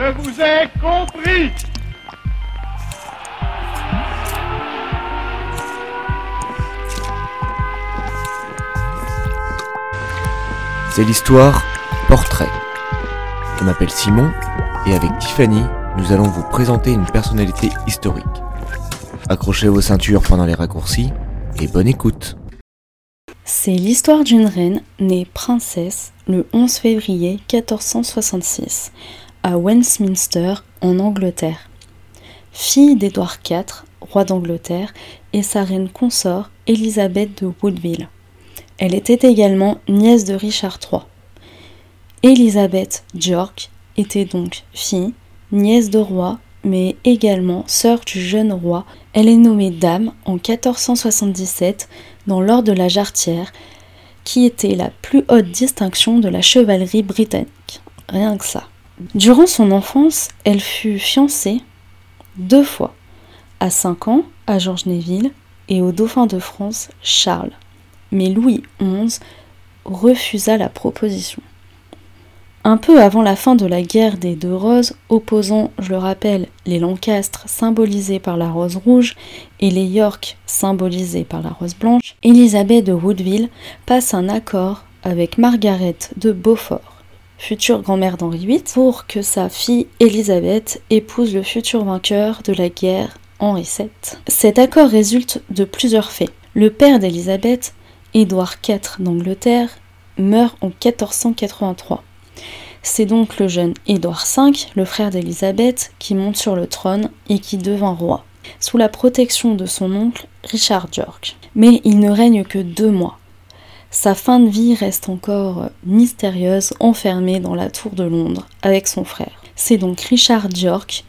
Je vous ai compris C'est l'histoire Portrait. Je m'appelle Simon et avec Tiffany, nous allons vous présenter une personnalité historique. Accrochez vos ceintures pendant les raccourcis et bonne écoute. C'est l'histoire d'une reine née princesse le 11 février 1466 à Westminster en Angleterre. Fille d'Édouard IV, roi d'Angleterre, et sa reine consort Élisabeth de Woodville. Elle était également nièce de Richard III. Élisabeth York était donc fille, nièce de roi, mais également sœur du jeune roi. Elle est nommée dame en 1477 dans l'ordre de la Jarretière, qui était la plus haute distinction de la chevalerie britannique. Rien que ça. Durant son enfance, elle fut fiancée deux fois, à 5 ans à Georges Neville et au dauphin de France Charles. Mais Louis XI refusa la proposition. Un peu avant la fin de la guerre des deux roses, opposant, je le rappelle, les Lancastres symbolisés par la rose rouge et les York symbolisés par la rose blanche, Élisabeth de Woodville passe un accord avec Margaret de Beaufort future grand-mère d'Henri VIII, pour que sa fille Élisabeth épouse le futur vainqueur de la guerre, Henri VII. Cet accord résulte de plusieurs faits. Le père d'Élisabeth, Édouard IV d'Angleterre, meurt en 1483. C'est donc le jeune Édouard V, le frère d'Élisabeth, qui monte sur le trône et qui devint roi, sous la protection de son oncle Richard York. Mais il ne règne que deux mois. Sa fin de vie reste encore mystérieuse, enfermée dans la tour de Londres avec son frère. C'est donc Richard York,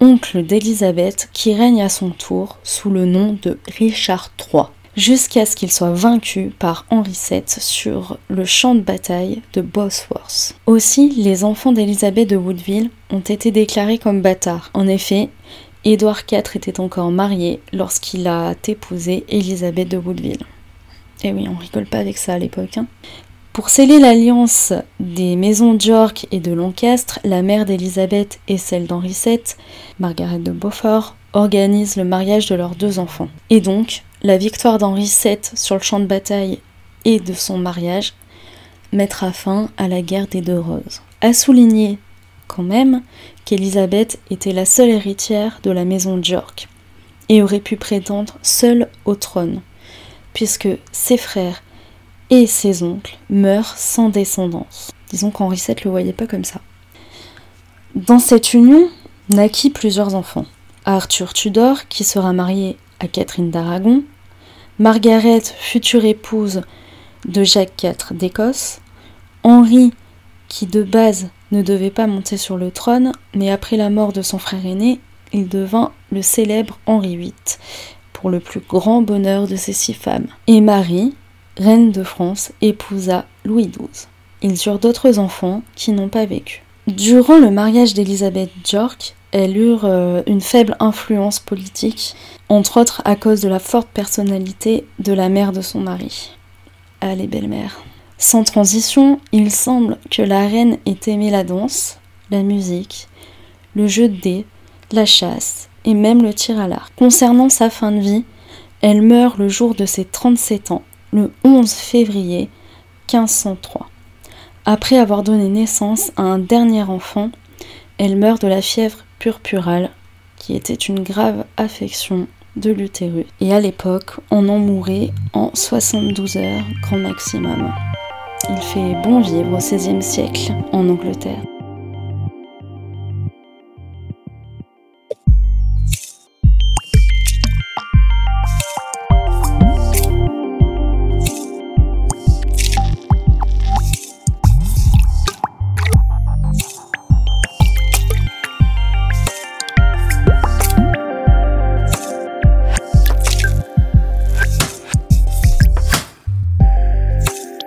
oncle d'Élisabeth, qui règne à son tour sous le nom de Richard III, jusqu'à ce qu'il soit vaincu par Henri VII sur le champ de bataille de Bosworth. Aussi, les enfants d'Élisabeth de Woodville ont été déclarés comme bâtards. En effet, Édouard IV était encore marié lorsqu'il a épousé Élisabeth de Woodville. Et eh oui, on rigole pas avec ça à l'époque. Hein. Pour sceller l'alliance des maisons d'York et de Lancastre, la mère d'Élisabeth et celle d'Henri VII, Margaret de Beaufort, organisent le mariage de leurs deux enfants. Et donc, la victoire d'Henri VII sur le champ de bataille et de son mariage mettra fin à la guerre des deux roses. À souligner quand même qu'Élisabeth était la seule héritière de la maison d'York et aurait pu prétendre seule au trône puisque ses frères et ses oncles meurent sans descendance. Disons qu'Henri VII le voyait pas comme ça. Dans cette union naquit plusieurs enfants. Arthur Tudor, qui sera marié à Catherine d'Aragon, Margaret, future épouse de Jacques IV d'Écosse, Henri, qui de base ne devait pas monter sur le trône, mais après la mort de son frère aîné, il devint le célèbre Henri VIII, le plus grand bonheur de ces six femmes. Et Marie, reine de France, épousa Louis XII. Ils eurent d'autres enfants qui n'ont pas vécu. Durant le mariage d'Elisabeth York, elle eurent euh, une faible influence politique, entre autres à cause de la forte personnalité de la mère de son mari. Allez, belle-mère. Sans transition, il semble que la reine ait aimé la danse, la musique, le jeu de dés, la chasse et même le tir à l'arc. Concernant sa fin de vie, elle meurt le jour de ses 37 ans, le 11 février 1503. Après avoir donné naissance à un dernier enfant, elle meurt de la fièvre purpurale, qui était une grave affection de l'utérus. Et à l'époque, on en mourait en 72 heures, grand maximum. Il fait bon vivre au XVIe siècle en Angleterre.